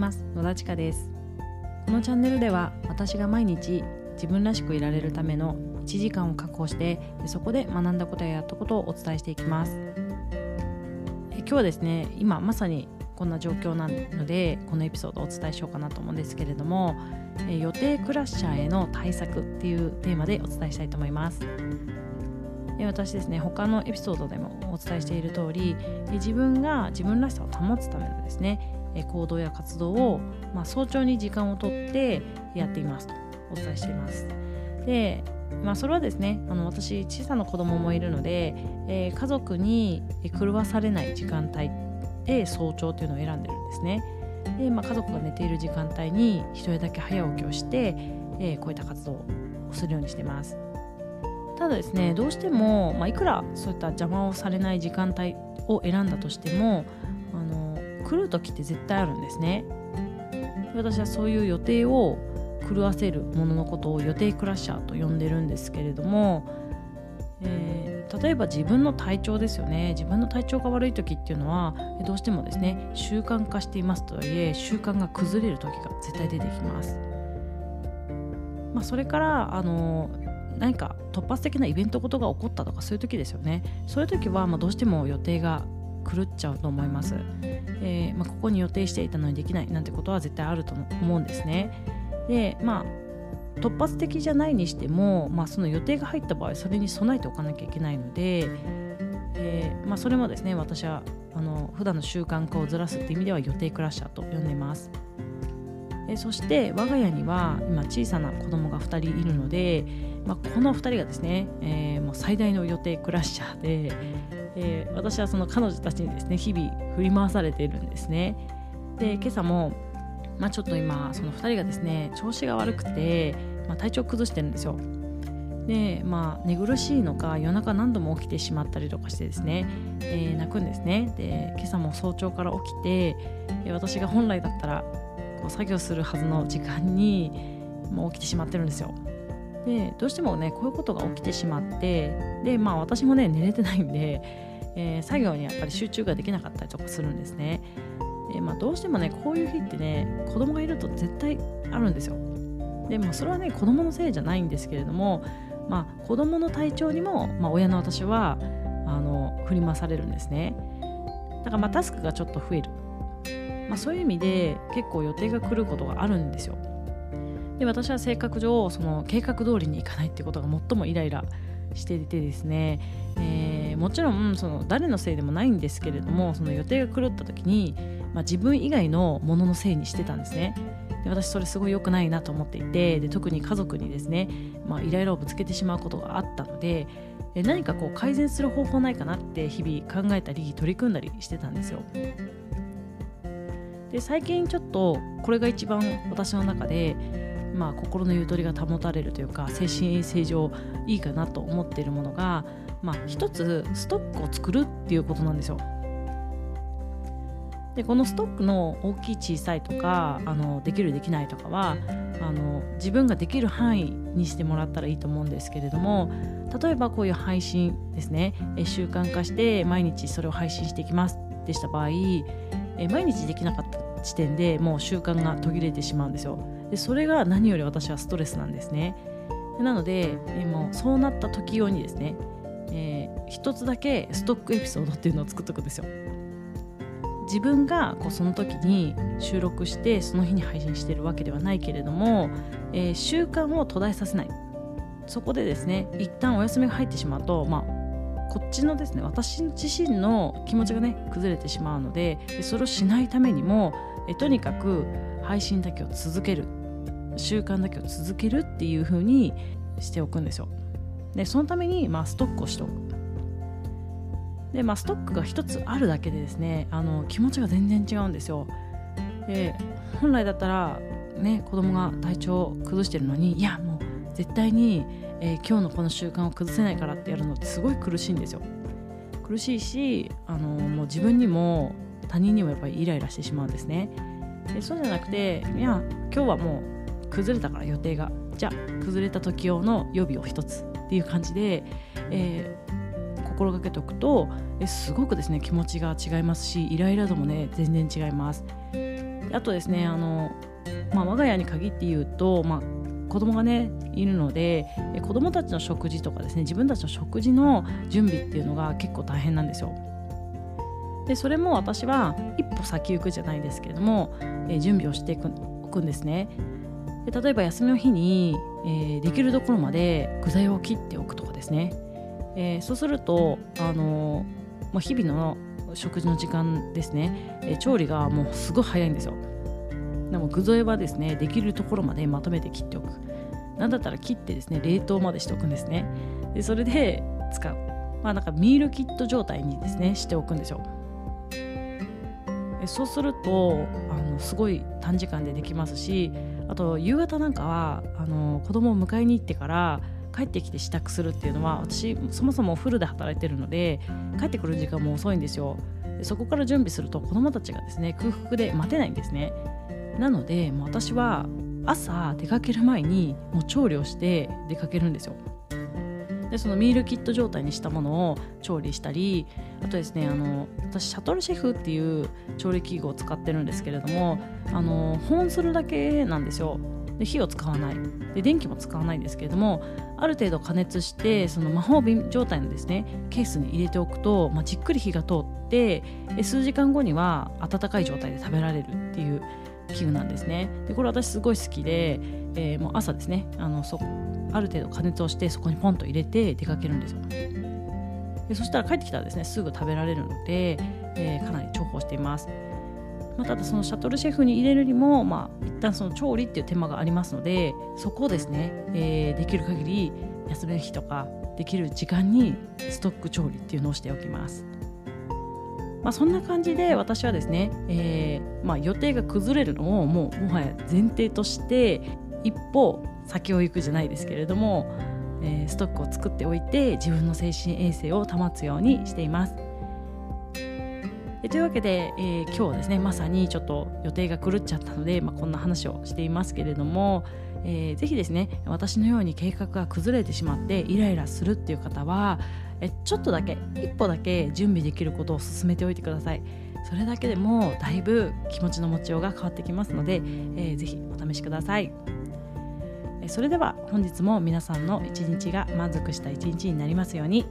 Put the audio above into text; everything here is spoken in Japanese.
ます。野田千佳です。このチャンネルでは私が毎日自分らしくいられるための1時間を確保してそこで学んだことややったことをお伝えしていきます。え今日はですね今まさにこんな状況なのでこのエピソードをお伝えしようかなと思うんですけれどもえ予定クラッシャーへの対策っていうテーマでお伝えしたいと思います。私ですね他のエピソードでもお伝えしている通り自分が自分らしさを保つためのですね行動や活動を、まあ、早朝に時間をとってやっています。とお伝えしています。で、まあ、それはですねあの私小さな子供もいるので、えー、家族に狂わされない時間帯で早朝というのを選んでるんですね。で、まあ、家族が寝ている時間帯に一人だけ早起きをして、えー、こういった活動をするようにしてます。ただですねどうしても、まあ、いくらそういった邪魔をされない時間帯を選んだとしてもあの来る時って絶対あるんですね。私はそういう予定を狂わせるもののことを予定クラッシャーと呼んでるんですけれども、えー、例えば自分の体調ですよね。自分の体調が悪い時っていうのはどうしてもですね習慣化していますとはいえ習慣が崩れる時が絶対出てきます。まあ、それからあの何か突発的なイベントことが起こったとかそういう時ですよね。そういう時はまどうしても予定が狂っちゃうと思います、えー、まあ、ここに予定していたのにできないなんてことは絶対あると思うんですね。でまあ突発的じゃないにしても、まあ、その予定が入った場合それに備えておかなきゃいけないので、えー、まあ、それもですね私はあの普段の習慣化をずらすっていう意味では予定クラッシャーと呼んでます。そして我が家には今小さな子供が2人いるので、まあ、この2人がですね、えー、もう最大の予定クラッシャーで、えー、私はその彼女たちにですね日々振り回されているんですね。で今朝も、まあ、ちょっと今その2人がですね調子が悪くて、まあ、体調崩してるんですよ。でまあ寝苦しいのか夜中何度も起きてしまったりとかしてですね、えー、泣くんですね。で今朝も早朝から起きて私が本来だったらこう作業するはずの時間にもう起きてしまってるんですよ。でどうしてもねこういうことが起きてしまってでまあ私もね寝れてないんで、えー、作業にやっぱり集中ができなかったりとかするんですね。でまあ、どうしてもねこういう日ってね子供がいると絶対あるんですよ。でもそれはね子供のせいじゃないんですけれども、まあ、子供の体調にも、まあ、親の私はあの振り回されるんですね。だからまあタスクがちょっと増えるまあ、そういう意味で結構予定が来ることがあるんですよ。で私は性格上その計画通りにいかないってことが最もイライラしていてですね、えー、もちろんその誰のせいでもないんですけれどもその予定が狂った時に、まあ、自分以外のもののせいにしてたんですね。で私それすごい良くないなと思っていてで特に家族にですね、まあ、イライラをぶつけてしまうことがあったので何かこう改善する方法ないかなって日々考えたり取り組んだりしてたんですよ。で最近ちょっとこれが一番私の中で、まあ、心のゆとりが保たれるというか精神衛生上いいかなと思っているものが、まあ、一つストックを作るっていうことなんですよ。でこのストックの大きい小さいとかあのできるできないとかはあの自分ができる範囲にしてもらったらいいと思うんですけれども例えばこういう配信ですね習慣化して毎日それを配信していきますでした場合え毎日できなかった時点でもう習慣が途切れてしまうんですよでそれが何より私はストレスなんですね。なので、えもうそうなった時用にですね、えー、一つだけストックエピソードっていうのを作っておくんですよ。自分がこうその時に収録してその日に配信してるわけではないけれども、えー、習慣を途絶えさせない。そこでですね一旦お休みが入ってしまうと、まあ、こっちのですね私自身の気持ちがね崩れてしまうのでそれをしないためにもえとにかく配信だけを続ける。習慣だけを続けるっていう風にしておくんですよ。でそのために、まあ、ストックをしておく。で、まあ、ストックが1つあるだけでですねあの気持ちが全然違うんですよ。で本来だったらね子供が体調を崩してるのにいやもう絶対にえー、今日のこの習慣を崩せないからってやるのってすごい苦しいんですよ。苦しいし、あの、もう自分にも他人にもやっぱりイライラしてしまうんですね。でそうじゃなくていや今日はもう崩れたから予定がじゃあ崩れた時用の予備を一つっていう感じで、えー、心がけておくとえすごくですね気持ちが違いますしイライラ度もね全然違いますあとですねあの、まあ、我が家に限って言うと、まあ、子供がねいるので子供たちの食事とかですね自分たちの食事の準備っていうのが結構大変なんですよ。でそれも私は一歩先行くじゃないですけれども、えー、準備をしておくんですね。で例えば休みの日に、えー、できるところまで具材を切っておくとかですね、えー、そうすると、あのまあ、日々の食事の時間ですね、え調理がもうすごい早いんですよ。でも具材はですねできるところまでまとめて切っておく。なんだったら切ってですね冷凍までしておくんですね。でそれで使う。まあなんかミールキット状態にですねしておくんですよ。そうするとあのすごい短時間でできますしあと夕方なんかはあの子供を迎えに行ってから帰ってきて支度するっていうのは私そもそもフルで働いてるので帰ってくる時間も遅いんですよ。でそこから準備すると子供たちがですね空腹で待てないんですね。なのでもう私は朝出かける前にもう調理をして出かけるんですよ。でそのミールキット状態にしたものを調理したりあとですねあの私シャトルシェフっていう調理器具を使ってるんですけれどもあの保温するだけなんですよ。で火を使わない。で電気も使わないんですけれどもある程度加熱してその魔法瓶状態のですねケースに入れておくと、まあ、じっくり火が通って数時間後には温かい状態で食べられるっていう器具なんですね。でこれ私すごい好きで、えー、もう朝ですね。あのそある程度加熱をしてそこにポンと入れて出かけるんですよ。でそしたら帰ってきたらですねすぐ食べられるので、えー、かなり重宝しています。まあ、ただそのシャトルシェフに入れるにも、まあ、一旦その調理っていう手間がありますのでそこをですね、えー、できる限り休みの日とかできる時間にストック調理っていうのをしておきます。まあ、そんな感じで私はですね、えーまあ、予定が崩れるのをもうもはや前提として一歩先を行くじゃないですけれども、えー、ストックを作っておいて自分の精神衛生を保つようにしています。というわけで、えー、今日はですねまさにちょっと予定が狂っちゃったので、まあ、こんな話をしていますけれども、えー、ぜひですね私のように計画が崩れてしまってイライラするっていう方はえちょっとだけ一歩だけ準備できることを進めておいてください。それだけでもだいぶ気持ちの持ちようが変わってきますので、えー、ぜひお試しください。それでは本日も皆さんの一日が満足した一日になりますように。